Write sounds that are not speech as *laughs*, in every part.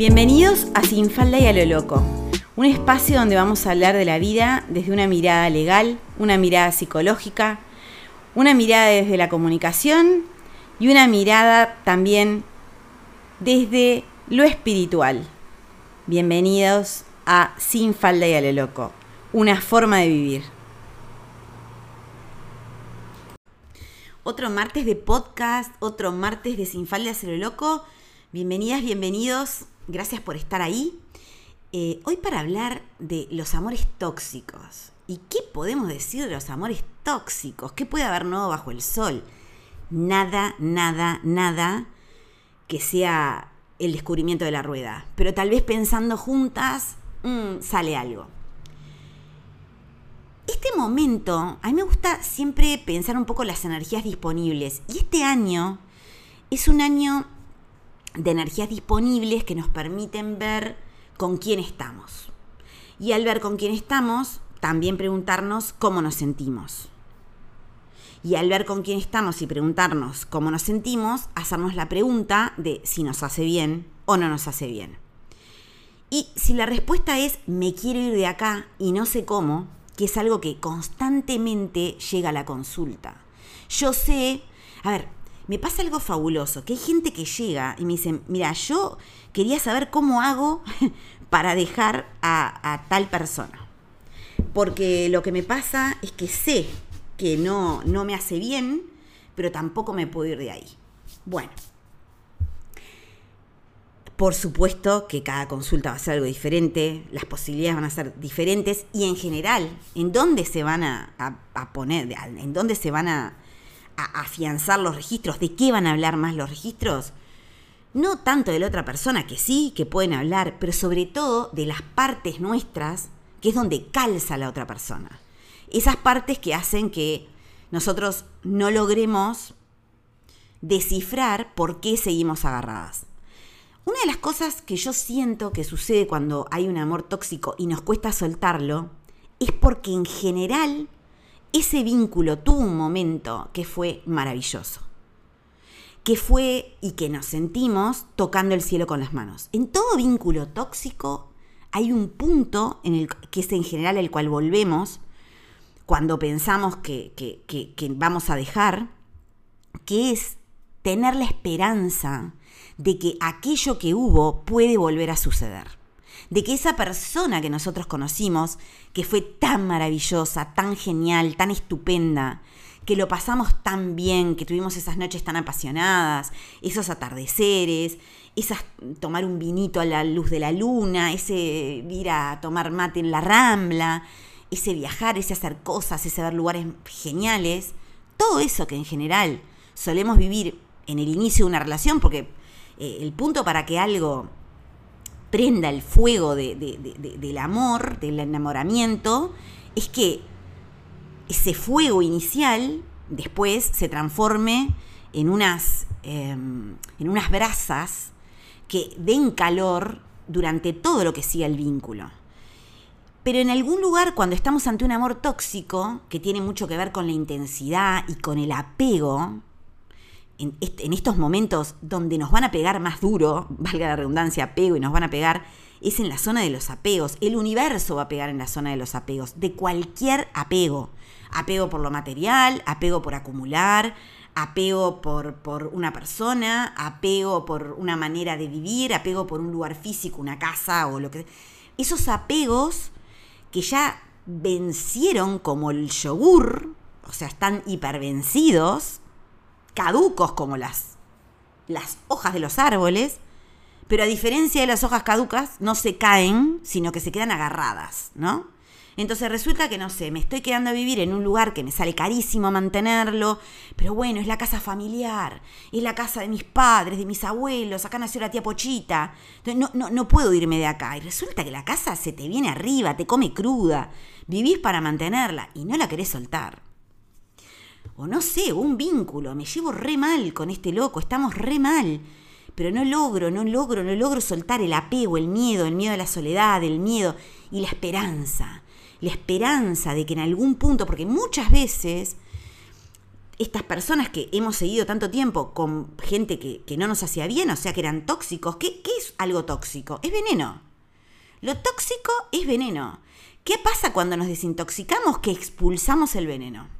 Bienvenidos a Sin Falda y a lo Loco, un espacio donde vamos a hablar de la vida desde una mirada legal, una mirada psicológica, una mirada desde la comunicación y una mirada también desde lo espiritual. Bienvenidos a Sin Falda y a lo Loco, una forma de vivir. Otro martes de podcast, otro martes de Sin Falda y a lo Loco. Bienvenidas, bienvenidos gracias por estar ahí. Eh, hoy para hablar de los amores tóxicos. ¿Y qué podemos decir de los amores tóxicos? ¿Qué puede haber nuevo bajo el sol? Nada, nada, nada que sea el descubrimiento de la rueda. Pero tal vez pensando juntas mm, sale algo. Este momento, a mí me gusta siempre pensar un poco las energías disponibles. Y este año es un año de energías disponibles que nos permiten ver con quién estamos. Y al ver con quién estamos, también preguntarnos cómo nos sentimos. Y al ver con quién estamos y preguntarnos cómo nos sentimos, hacernos la pregunta de si nos hace bien o no nos hace bien. Y si la respuesta es me quiero ir de acá y no sé cómo, que es algo que constantemente llega a la consulta. Yo sé, a ver, me pasa algo fabuloso, que hay gente que llega y me dice, mira, yo quería saber cómo hago *laughs* para dejar a, tal persona. Porque lo que me pasa es que sé que no, no me hace bien, pero tampoco me puedo ir de ahí. Bueno, por supuesto que cada consulta va a ser algo diferente, las posibilidades van a ser diferentes y en general, ¿en dónde se van a, a poner? ¿En dónde se van a, afianzar los registros, de qué van a hablar más los registros, no tanto de la otra persona, que sí, que pueden hablar, pero sobre todo de las partes nuestras, que es donde calza la otra persona. Esas partes que hacen que nosotros no logremos descifrar por qué seguimos agarradas. Una de las cosas que yo siento que sucede cuando hay un amor tóxico y nos cuesta soltarlo, es porque en general ese vínculo tuvo un momento que fue maravilloso, que fue y que nos sentimos tocando el cielo con las manos. En todo vínculo tóxico hay un punto en el que es en general el cual volvemos cuando pensamos que, que vamos a dejar, que es tener la esperanza de que aquello que hubo puede volver a suceder de que esa persona que nosotros conocimos, que fue tan maravillosa, tan genial, tan estupenda, que lo pasamos tan bien, que tuvimos esas noches tan apasionadas, esos atardeceres, esas tomar un vinito a la luz de la luna, ese ir a tomar mate en la rambla, ese viajar, ese hacer cosas, ese ver lugares geniales, todo eso que en general solemos vivir en el inicio de una relación, porque eh, el punto para que algo prenda el fuego del amor, del enamoramiento, es que ese fuego inicial después se transforme en unas, em, en unas brasas que den calor durante todo lo que siga el vínculo. Pero en algún lugar, cuando estamos ante un amor tóxico, que tiene mucho que ver con la intensidad y con el apego, en, estos momentos donde nos van a pegar más duro, *laughs* valga la redundancia, apego y nos van a pegar, es en la zona de los apegos. El universo va a pegar en la zona de los apegos, de cualquier apego. Apego por lo material, apego por acumular, apego por, por, una persona, apego por una manera de vivir, apego por un lugar físico, una casa o lo que... Esos apegos que ya vencieron como el yogur, o sea, están hipervencidos, caducos como las, las hojas de los árboles, pero a diferencia de las hojas caducas, no se caen, sino que se quedan agarradas, ¿no? Entonces resulta que, no sé, me estoy quedando a vivir en un lugar que me sale carísimo mantenerlo, pero bueno, es la casa familiar, es la casa de mis padres, de mis abuelos, acá nació la tía Pochita, no, no, no puedo irme de acá. Y resulta que la casa se te viene arriba, te come cruda, vivís para mantenerla y no la querés soltar no sé, un vínculo, me llevo re mal con este loco, estamos re mal, pero no logro, no logro, no logro soltar el apego, el miedo, el miedo a la soledad, el miedo y la esperanza, la esperanza de que en algún punto, porque muchas veces estas personas que hemos seguido tanto tiempo con gente que, no nos hacía bien, o sea, que eran tóxicos, ¿qué, ¿qué es algo tóxico? Es veneno. Lo tóxico es veneno. ¿Qué pasa cuando nos desintoxicamos? Que expulsamos el veneno.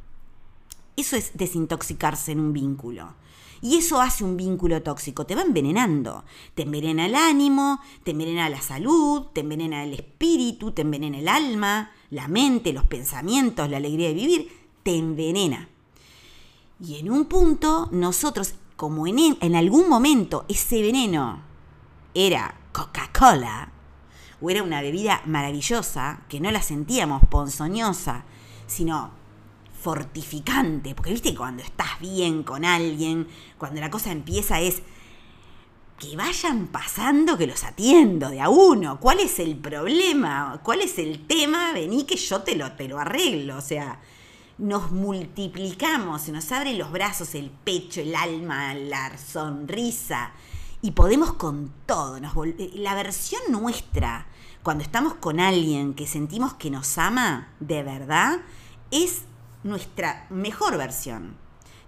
Eso es desintoxicarse en un vínculo. Y eso hace un vínculo tóxico, te va envenenando. Te envenena el ánimo, te envenena la salud, te envenena el espíritu, te envenena el alma, la mente, los pensamientos, la alegría de vivir, te envenena. Y en un punto, nosotros, como en, en algún momento ese veneno era Coca-Cola, o era una bebida maravillosa, que no la sentíamos ponzoñosa, sino fortificante, porque viste cuando estás bien con alguien, cuando la cosa empieza es que vayan pasando, que los atiendo de a uno. ¿Cuál es el problema? ¿Cuál es el tema? Vení que yo te lo, te lo arreglo. O sea, nos multiplicamos, se nos abren los brazos, el pecho, el alma, la sonrisa. Y podemos con todo. Nos la versión nuestra, cuando estamos con alguien que sentimos que nos ama de verdad, es nuestra mejor versión.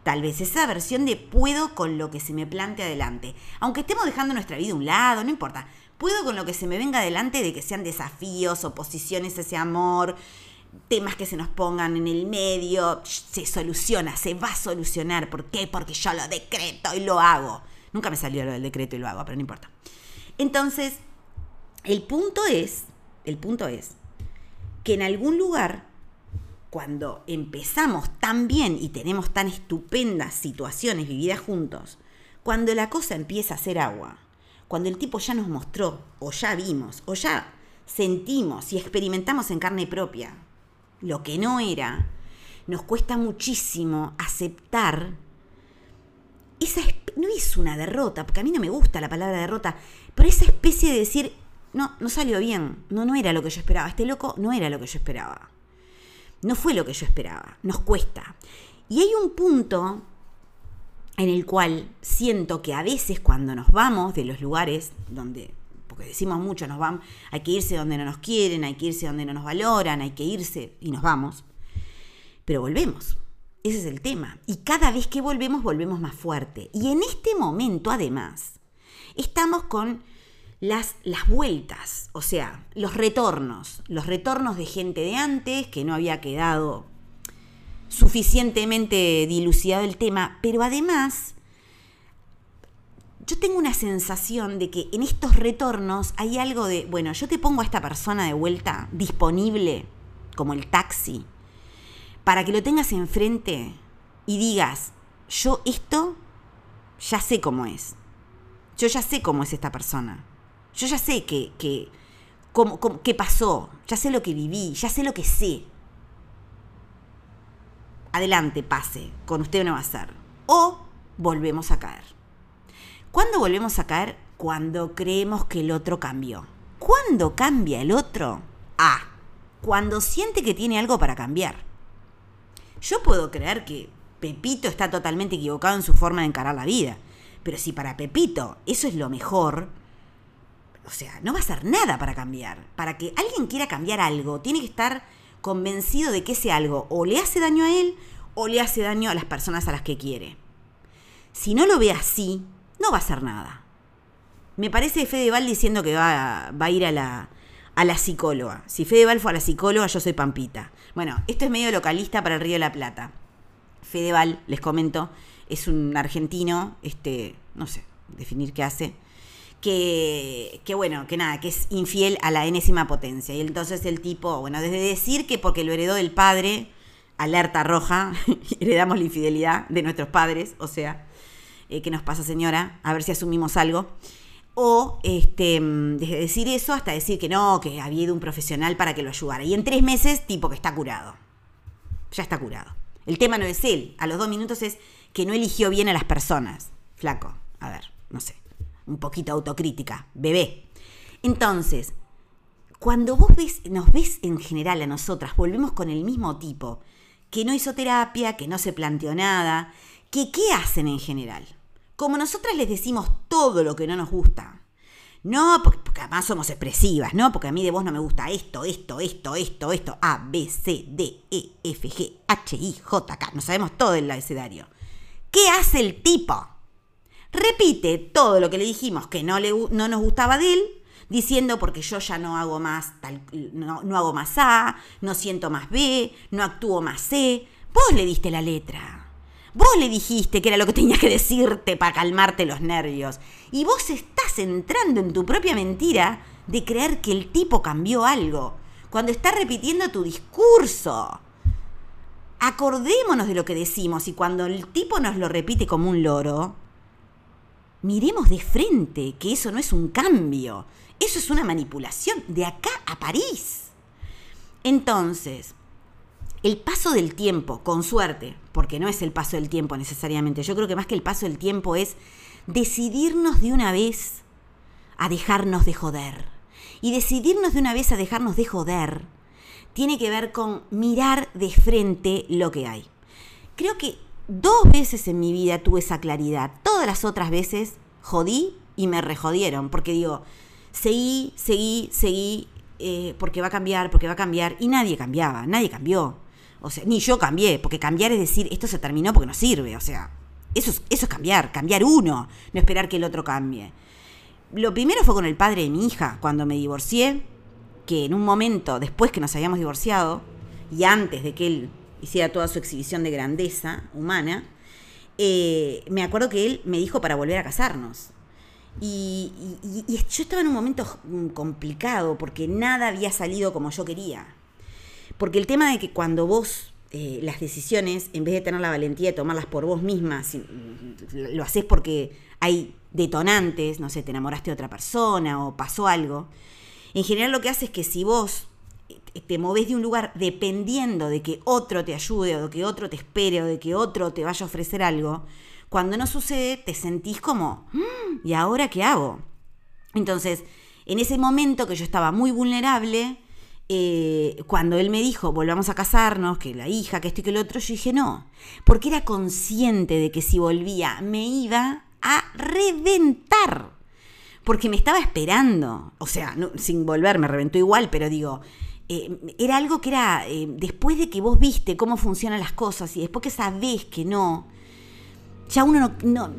Tal vez esa versión de puedo con lo que se me plante adelante. Aunque estemos dejando nuestra vida a un lado, no importa. Puedo con lo que se me venga adelante de que sean desafíos, oposiciones a ese amor, temas que se nos pongan en el medio. Se soluciona, se va a solucionar. ¿Por qué? Porque yo lo decreto y lo hago. Nunca me salió lo del decreto y lo hago, pero no importa. Entonces, el punto es, el punto es que en algún lugar cuando empezamos tan bien y tenemos tan estupendas situaciones vividas juntos, cuando la cosa empieza a hacer agua, cuando el tipo ya nos mostró, o ya vimos, o ya sentimos y experimentamos en carne propia lo que no era, nos cuesta muchísimo aceptar esa no es una derrota, porque a mí no me gusta la palabra derrota, pero esa especie de decir, no, no salió bien, no, no era lo que yo esperaba, este loco no era lo que yo esperaba no fue lo que yo esperaba, nos cuesta. Y hay un punto en el cual siento que a veces cuando nos vamos de los lugares donde, porque decimos mucho, nos vamos, hay que irse donde no nos quieren, hay que irse donde no nos valoran, hay que irse y nos vamos, pero volvemos. Ese es el tema. Y cada vez que volvemos, volvemos más fuerte. Y en este momento, además, estamos con las, las vueltas, o sea, los retornos, los retornos de gente de antes que no había quedado suficientemente dilucidado el tema, pero además yo tengo una sensación de que en estos retornos hay algo de, bueno, yo te pongo a esta persona de vuelta disponible, como el taxi, para que lo tengas enfrente y digas, yo esto ya sé cómo es, yo ya sé cómo es esta persona. Yo ya sé que, que cómo, qué pasó, ya sé lo que viví, ya sé lo que sé. Adelante, pase, con usted no va a ser. O volvemos a caer. ¿Cuándo volvemos a caer? Cuando creemos que el otro cambió. ¿Cuándo cambia el otro? Ah, cuando siente que tiene algo para cambiar. Yo puedo creer que Pepito está totalmente equivocado en su forma de encarar la vida. Pero si para Pepito eso es lo mejor, o sea, no va a hacer nada para cambiar. Para que alguien quiera cambiar algo, tiene que estar convencido de que ese algo o le hace daño a él o le hace daño a las personas a las que quiere. Si no lo ve así, no va a hacer nada. Me parece Fedeval diciendo que va, va a ir a la, a la psicóloga. Si Fedeval fue a la psicóloga, yo soy Pampita. Bueno, esto es medio localista para el Río de la Plata. Fedeval, les comento, es un argentino, este, no sé, definir qué hace, que, que, bueno, que nada, que es infiel a la enésima potencia. Y entonces el tipo, bueno, desde decir que porque lo heredó del padre, alerta roja, *laughs* heredamos la infidelidad de nuestros padres, o sea, eh, ¿qué nos pasa señora? A ver si asumimos algo. O este, desde decir eso hasta decir que no, que había ido un profesional para que lo ayudara. Y en tres meses, tipo que está curado. Ya está curado. El tema no es él. A los dos minutos es que no eligió bien a las personas. Flaco. A ver, no sé un poquito autocrítica, bebé. Entonces, cuando vos ves, nos ves en general a nosotras, volvemos con el mismo tipo, que no hizo terapia, que no se planteó nada, que qué hacen en general. Como nosotras les decimos todo lo que no nos gusta, No, porque, además somos expresivas, ¿no? Porque a mí de vos no me gusta esto, esto, esto, esto, esto. A, B, C, D, E, F, G, H, I, J, K. No sabemos todo el abecedario. ¿Qué hace el tipo? Repite todo lo que le dijimos que no, le, no nos gustaba de él, diciendo porque yo ya no hago más tal, no, no hago más A, no siento más B, no actúo más C. Vos le diste la letra. Vos le dijiste que era lo que tenías que decirte para calmarte los nervios. Y vos estás entrando en tu propia mentira de creer que el tipo cambió algo, cuando está repitiendo tu discurso. Acordémonos de lo que decimos y cuando el tipo nos lo repite como un loro, miremos de frente que eso no es un cambio, eso es una manipulación de acá a París. Entonces, el paso del tiempo, con suerte, porque no es el paso del tiempo necesariamente, yo creo que más que el paso del tiempo es decidirnos de una vez a dejarnos de joder. Y decidirnos de una vez a dejarnos de joder tiene que ver con mirar de frente lo que hay. Creo que dos veces en mi vida tuve esa claridad. Todas las otras veces jodí y me rejodieron, porque digo, seguí, seguí, seguí, eh, porque va a cambiar, porque va a cambiar, y nadie cambiaba, nadie cambió. O sea, ni yo cambié, porque cambiar es decir, esto se terminó porque no sirve. O sea, eso es, eso es cambiar, cambiar uno, no esperar que el otro cambie. Lo primero fue con el padre de mi hija, cuando me divorcié, que en un momento después que nos habíamos divorciado, y antes de que él hiciera toda su exhibición de grandeza humana, eh, me acuerdo que él me dijo para volver a casarnos. y, yo estaba en un momento complicado porque nada había salido como yo quería. Porque el tema de que cuando vos eh, las decisiones, en vez de tener la valentía de tomarlas por vos misma, lo haces porque hay detonantes, no sé, te enamoraste de otra persona o pasó algo, en general lo que hace es que si vos te moves de un lugar dependiendo de que otro te ayude o de que otro te espere o de que otro te vaya a ofrecer algo, cuando no sucede te sentís como, mm, ¿y ahora qué hago? Entonces, en ese momento que yo estaba muy vulnerable, eh, cuando él me dijo, volvamos a casarnos, que la hija, que esto y que lo otro, yo dije no, porque era consciente de que si volvía me iba a reventar, porque me estaba esperando, o sea, sin volver, me reventó igual, pero digo, eh, era algo que era, eh, después de que vos viste cómo funcionan las cosas y después que sabés que no, ya uno no,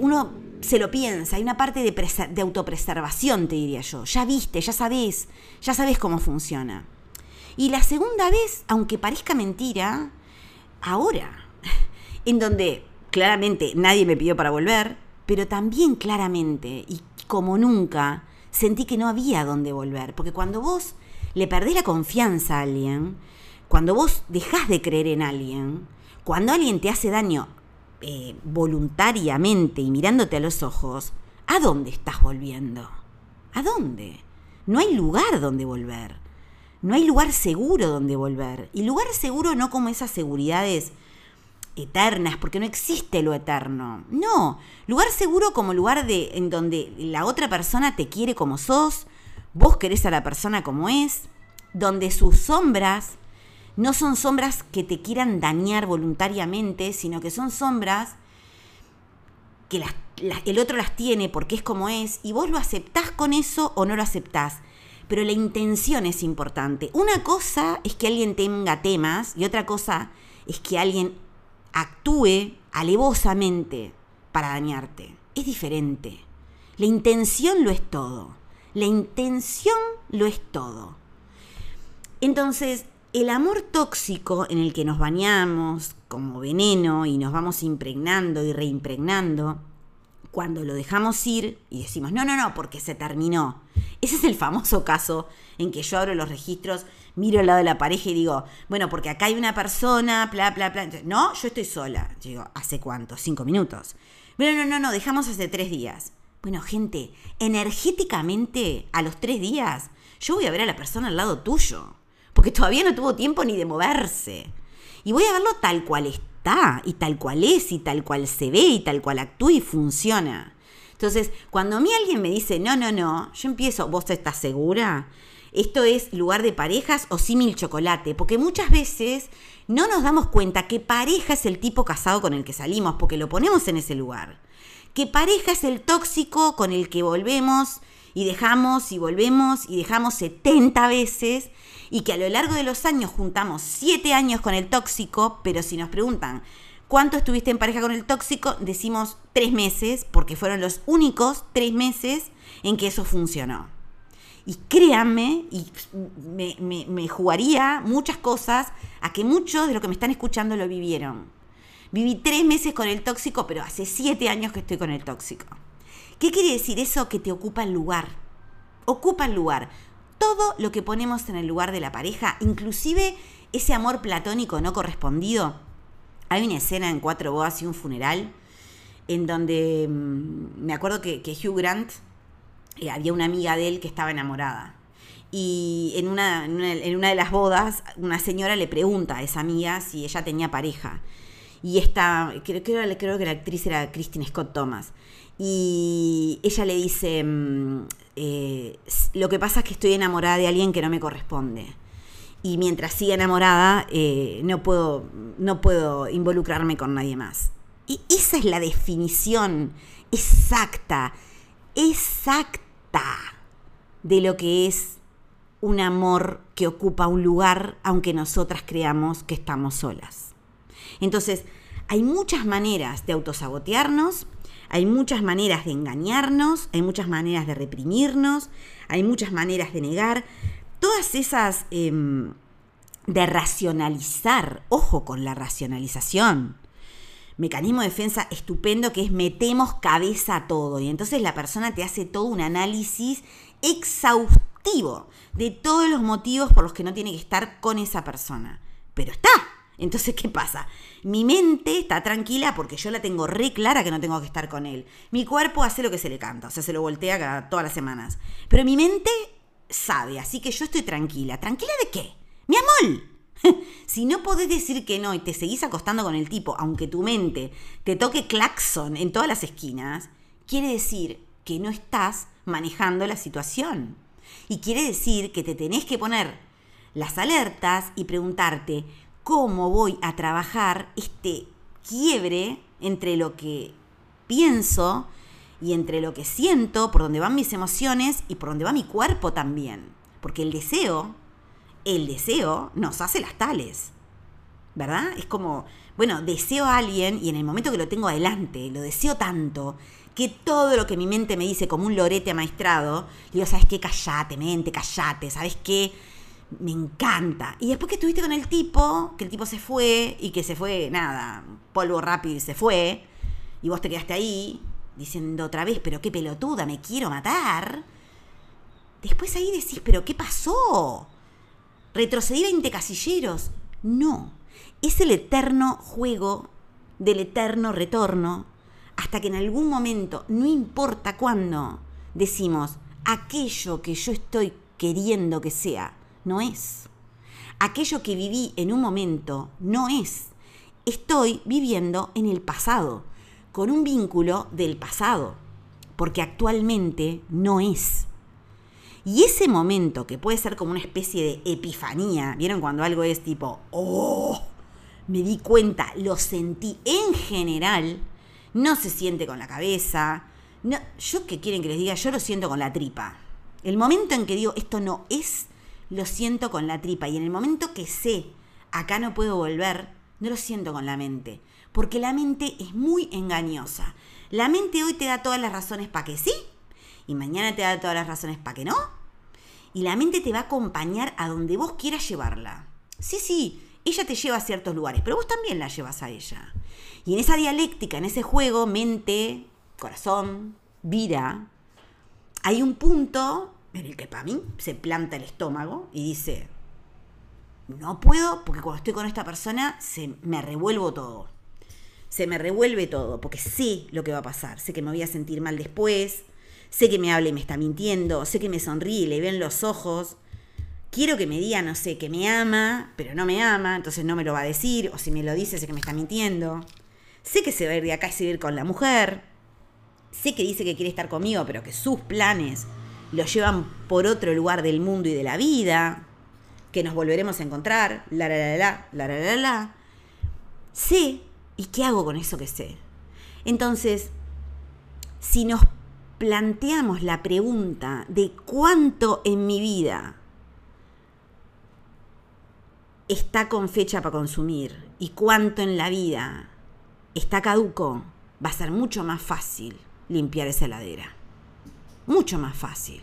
uno se lo piensa, hay una parte de, de, autopreservación, te diría yo. Ya viste, ya sabés, ya sabés cómo funciona. Y la segunda vez, aunque parezca mentira, ahora, *laughs* en donde claramente nadie me pidió para volver, pero también claramente y como nunca sentí que no había dónde volver, porque cuando vos le perdés la confianza a alguien, cuando vos dejás de creer en alguien, cuando alguien te hace daño eh, voluntariamente y mirándote a los ojos, ¿a dónde estás volviendo? ¿A dónde? No hay lugar donde volver. No hay lugar seguro donde volver. Y lugar seguro no como esas seguridades eternas, porque no existe lo eterno. No, lugar seguro como lugar de en donde la otra persona te quiere como sos, vos querés a la persona como es, donde sus sombras no son sombras que te quieran dañar voluntariamente, sino que son sombras que el otro las tiene porque es como es, y vos lo aceptás con eso o no lo aceptás. Pero la intención es importante. Una cosa es que alguien tenga temas y otra cosa es que alguien actúe alevosamente para dañarte. Es diferente. La intención lo es todo. La intención lo es todo. Entonces, el amor tóxico en el que nos bañamos como veneno y nos vamos impregnando y reimpregnando, cuando lo dejamos ir y decimos, no, no, no, porque se terminó. Ese es el famoso caso en que yo abro los registros, miro al lado de la pareja y digo, bueno, porque acá hay una persona, bla, bla, bla. no, yo estoy sola. Digo, ¿hace cuánto? Cinco minutos. Bueno, no, no, no, dejamos hace tres días. Bueno, gente, energéticamente, a los tres días, yo voy a ver a la persona al lado tuyo porque todavía no tuvo tiempo ni de moverse. Y voy a verlo tal cual está, y tal cual es, y tal cual se ve, y tal cual actúa y funciona. Entonces, cuando a mí alguien me dice, no, no, no, yo empiezo, ¿vos estás segura? Esto es lugar de parejas o símil chocolate, porque muchas veces no nos damos cuenta que pareja es el tipo casado con el que salimos, porque lo ponemos en ese lugar. Que pareja es el tóxico con el que volvemos y dejamos y volvemos y dejamos 70 veces y que a lo largo de los años juntamos 7 años con el tóxico, pero si nos preguntan cuánto estuviste en pareja con el tóxico, decimos 3 meses, porque fueron los únicos 3 meses en que eso funcionó. Y créanme, y me, jugaría muchas cosas a que muchos de los que me están escuchando lo vivieron. Viví tres meses con el tóxico, pero hace siete años que estoy con el tóxico. ¿Qué quiere decir eso? Que te ocupa el lugar. Ocupa el lugar. Todo lo que ponemos en el lugar de la pareja, inclusive ese amor platónico no correspondido. Hay una escena en Cuatro Bodas y un funeral en donde mm, me acuerdo que, Hugh Grant, eh, había una amiga de él que estaba enamorada. Y en una, en una, de las bodas, una señora le pregunta a esa amiga si ella tenía pareja. Y esta, creo, creo, que la actriz era Christine Scott Thomas. Y ella le dice, mm, eh, lo que pasa es que estoy enamorada de alguien que no me corresponde. Y mientras siga enamorada, eh, no, puedo, no puedo involucrarme con nadie más. Y esa es la definición exacta, exacta de lo que es un amor que ocupa un lugar, aunque nosotras creamos que estamos solas. Entonces, hay muchas maneras de autosabotearnos, hay muchas maneras de engañarnos, hay muchas maneras de reprimirnos, hay muchas maneras de negar. Todas esas em, de racionalizar, ojo con la racionalización. Mecanismo de defensa estupendo que es metemos cabeza a todo y entonces la persona te hace todo un análisis exhaustivo de todos los motivos por los que no tiene que estar con esa persona. Pero está, entonces, ¿qué pasa? Mi mente está tranquila porque yo la tengo re clara que no tengo que estar con él. Mi cuerpo hace lo que se le canta, o sea, se lo voltea cada, todas las semanas. Pero mi mente sabe, así que yo estoy tranquila. ¿Tranquila de qué? ¡Mi amor! *laughs* si no podés decir que no y te seguís acostando con el tipo, aunque tu mente te toque claxon en todas las esquinas, quiere decir que no estás manejando la situación. Y quiere decir que te tenés que poner las alertas y preguntarte, cómo voy a trabajar este quiebre entre lo que pienso y entre lo que siento, por donde van mis emociones y por donde va mi cuerpo también. Porque el deseo, el deseo nos hace las tales. ¿Verdad? Es como, bueno, deseo a alguien y en el momento que lo tengo adelante, lo deseo tanto que todo lo que mi mente me dice como un lorete amaestrado, digo, ¿sabes qué? Callate, mente, callate, ¿sabes qué? Me encanta. Y después que estuviste con el tipo, que el tipo se fue y que se fue, nada, polvo rápido y se fue, y vos te quedaste ahí diciendo otra vez, pero qué pelotuda, me quiero matar. Después ahí decís, pero ¿qué pasó? ¿Retrocedí 20 casilleros? No, es el eterno juego del eterno retorno hasta que en algún momento, no importa cuándo, decimos, aquello que yo estoy queriendo que sea, no es. Aquello que viví en un momento no es. Estoy viviendo en el pasado, con un vínculo del pasado, porque actualmente no es. Y ese momento, que puede ser como una especie de epifanía, ¿vieron cuando algo es tipo, oh, me di cuenta, lo sentí en general, no se siente con la cabeza. No, yo qué quieren que les diga, yo lo siento con la tripa. El momento en que digo, esto no es, lo siento con la tripa. Y en el momento que sé, acá no puedo volver, no lo siento con la mente. Porque la mente es muy engañosa. La mente hoy te da todas las razones para que sí, y mañana te da todas las razones para que no. Y la mente te va a acompañar a donde vos quieras llevarla. Sí, sí, ella te lleva a ciertos lugares, pero vos también la llevas a ella. Y en esa dialéctica, en ese juego, mente, corazón, vida, hay un punto en el que para mí se planta el estómago y dice, no puedo porque cuando estoy con esta persona se me revuelvo todo. Se me revuelve todo porque sé lo que va a pasar. Sé que me voy a sentir mal después. Sé que me habla y me está mintiendo. Sé que me sonríe y le ven los ojos. Quiero que me diga, no sé, que me ama, pero no me ama, entonces no me lo va a decir. O si me lo dice, sé que me está mintiendo. Sé que se va a ir de acá y se a ir con la mujer. Sé que dice que quiere estar conmigo, pero que sus planes lo llevan por otro lugar del mundo y de la vida, que nos volveremos a encontrar, la la la la, la la la la. Sé, ¿y qué hago con eso que sé? Entonces, si nos planteamos la pregunta de cuánto en mi vida está con fecha para consumir y cuánto en la vida está caduco, va a ser mucho más fácil limpiar esa heladera. Mucho más fácil.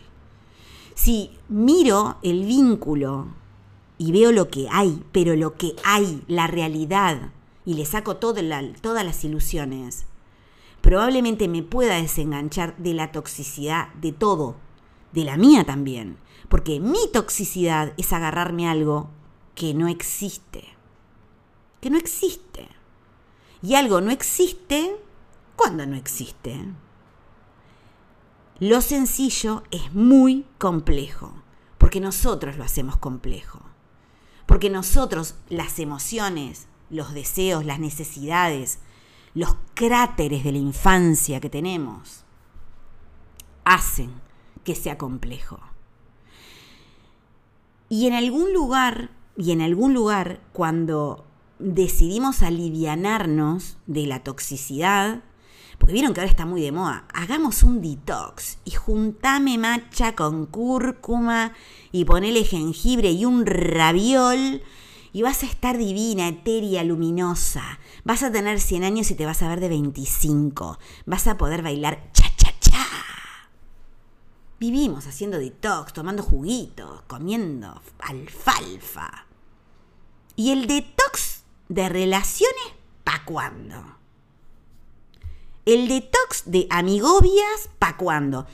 Si miro el vínculo y veo lo que hay, pero lo que hay, la realidad, y le saco todas las ilusiones, probablemente me pueda desenganchar de la toxicidad de todo, de la mía también, porque mi toxicidad es agarrarme algo que no existe, que no existe. Y algo no existe cuando no existe. Lo sencillo es muy complejo, porque nosotros lo hacemos complejo, porque nosotros las emociones, los deseos, las necesidades, los cráteres de la infancia que tenemos, hacen que sea complejo. Y en algún lugar, y en algún lugar, cuando decidimos alivianarnos de la toxicidad, porque vieron que ahora está muy de moda, hagamos un detox y juntame macha con cúrcuma y ponele jengibre y un raviol y vas a estar divina, etérea, luminosa. Vas a tener 100 años y te vas a ver de 25. Vas a poder bailar cha cha cha. Vivimos haciendo detox, tomando juguitos, comiendo alfalfa. ¿Y el detox de relaciones pa' cuándo? El detox de amigobias pa' cuándo?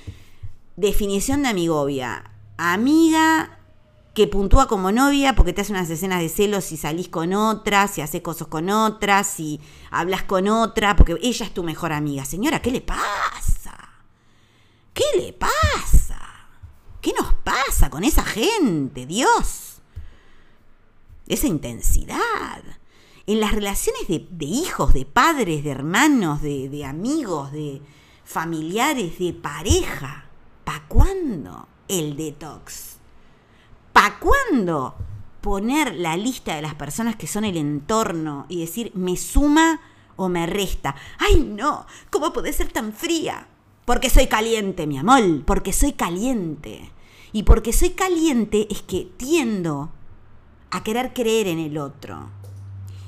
Definición de amigovia. Amiga que puntúa como novia porque te hace unas escenas de celos si salís con otra, si haces cosas con otra, si hablas con otra, porque ella es tu mejor amiga. Señora, ¿qué le pasa? ¿Qué le pasa? ¿Qué nos pasa con esa gente? Dios. Esa intensidad. En las relaciones de, hijos, de padres, de hermanos, de, amigos, de familiares, de pareja. ¿Para cuándo el detox? ¿Para cuándo poner la lista de las personas que son el entorno y decir, me suma o me resta? ¡Ay, no! ¿Cómo puede ser tan fría? Porque soy caliente, mi amor, porque soy caliente. Y porque soy caliente es que tiendo a querer creer en el otro.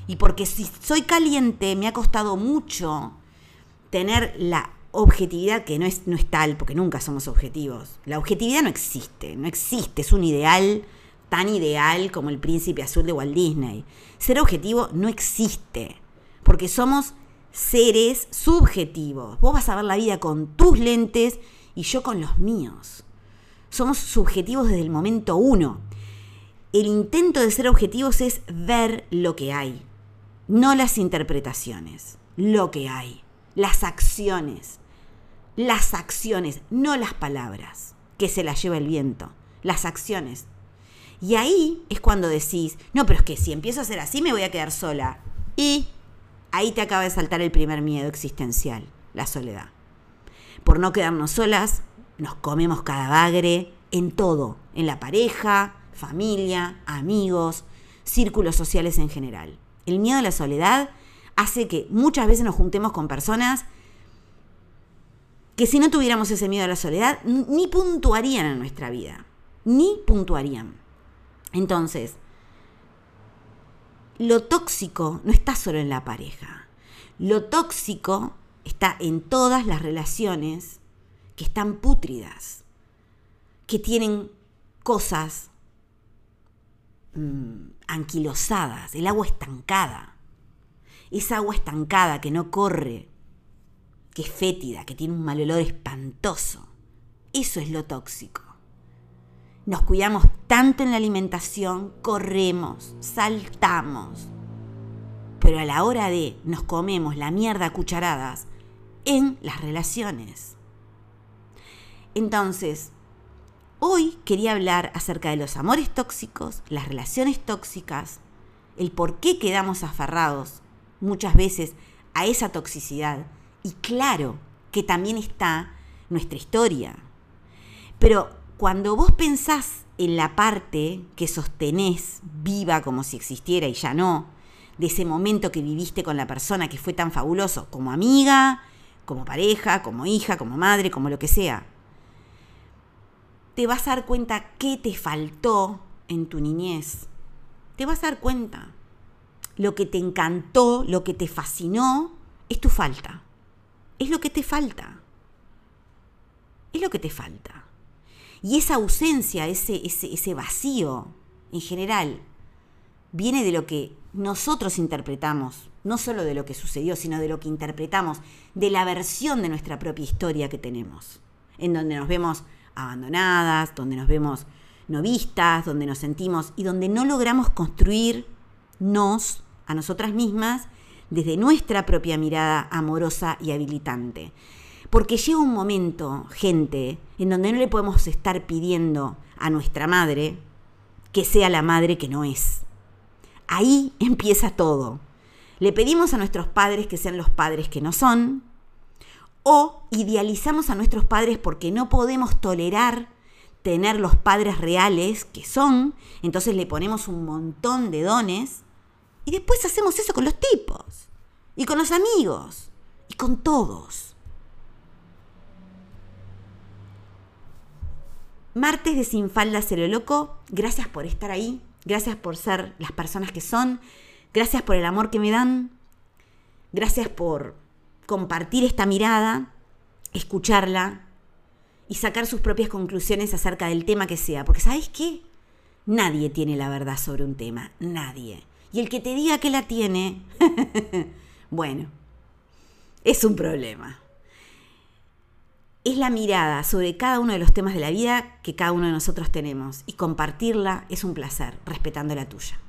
Y porque si soy caliente me ha costado mucho tener la objetividad que no es, no es tal, porque nunca somos objetivos. La objetividad no existe, no existe, es un ideal tan ideal como el príncipe azul de Walt Disney. Ser objetivo no existe, porque somos seres subjetivos. Vos vas a ver la vida con tus lentes y yo con los míos. Somos subjetivos desde el momento uno. El intento de ser objetivos es ver lo que hay, no las interpretaciones, lo que hay las acciones, las acciones, no las palabras, que se las lleva el viento, las acciones. Y ahí es cuando decís, no, pero es que si empiezo a hacer así me voy a quedar sola. Y ahí te acaba de saltar el primer miedo existencial, la soledad. Por no quedarnos solas, nos comemos cada bagre en todo, en la pareja, familia, amigos, círculos sociales en general. El miedo a la soledad hace que muchas veces nos juntemos con personas que si no tuviéramos ese miedo a la soledad, ni puntuarían en nuestra vida, ni puntuarían. Entonces, lo tóxico no está solo en la pareja, lo tóxico está en todas las relaciones que están pútridas, que tienen cosas mm, anquilosadas, el agua estancada esa agua estancada que no corre, que es fétida, que tiene un mal olor espantoso. Eso es lo tóxico. Nos cuidamos tanto en la alimentación, corremos, saltamos, pero a la hora de nos comemos la mierda a cucharadas en las relaciones. Entonces, hoy quería hablar acerca de los amores tóxicos, las relaciones tóxicas, el por qué quedamos aferrados muchas veces a esa toxicidad. Y claro que también está nuestra historia. Pero cuando vos pensás en la parte que sostenés viva como si existiera y ya no, de ese momento que viviste con la persona que fue tan fabuloso como amiga, como pareja, como hija, como madre, como lo que sea, te vas a dar cuenta qué te faltó en tu niñez. Te vas a dar cuenta. Lo que te encantó, lo que te fascinó, es tu falta. Es lo que te falta. Es lo que te falta. Y esa ausencia, ese, ese, ese vacío, en general, viene de lo que nosotros interpretamos, no solo de lo que sucedió, sino de lo que interpretamos, de la versión de nuestra propia historia que tenemos, en donde nos vemos abandonadas, donde nos vemos no vistas, donde nos sentimos y donde no logramos construirnos a nosotras mismas desde nuestra propia mirada amorosa y habilitante. Porque llega un momento, gente, en donde no le podemos estar pidiendo a nuestra madre que sea la madre que no es. Ahí empieza todo. Le pedimos a nuestros padres que sean los padres que no son, o idealizamos a nuestros padres porque no podemos tolerar tener los padres reales que son, entonces le ponemos un montón de dones y después hacemos eso con los tipos y con los amigos y con todos. Martes de Sin Falda Loco, gracias por estar ahí, gracias por ser las personas que son, gracias por el amor que me dan, gracias por compartir esta mirada, escucharla y sacar sus propias conclusiones acerca del tema que sea. Porque ¿sabes qué? Nadie tiene la verdad sobre un tema, nadie. Y el que te diga que la tiene, *laughs* bueno, es un problema. Es la mirada sobre cada uno de los temas de la vida que cada uno de nosotros tenemos y compartirla es un placer, respetando la tuya.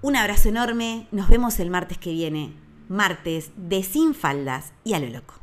Un abrazo enorme, nos vemos el martes que viene martes de Sin Faldas y a lo loco.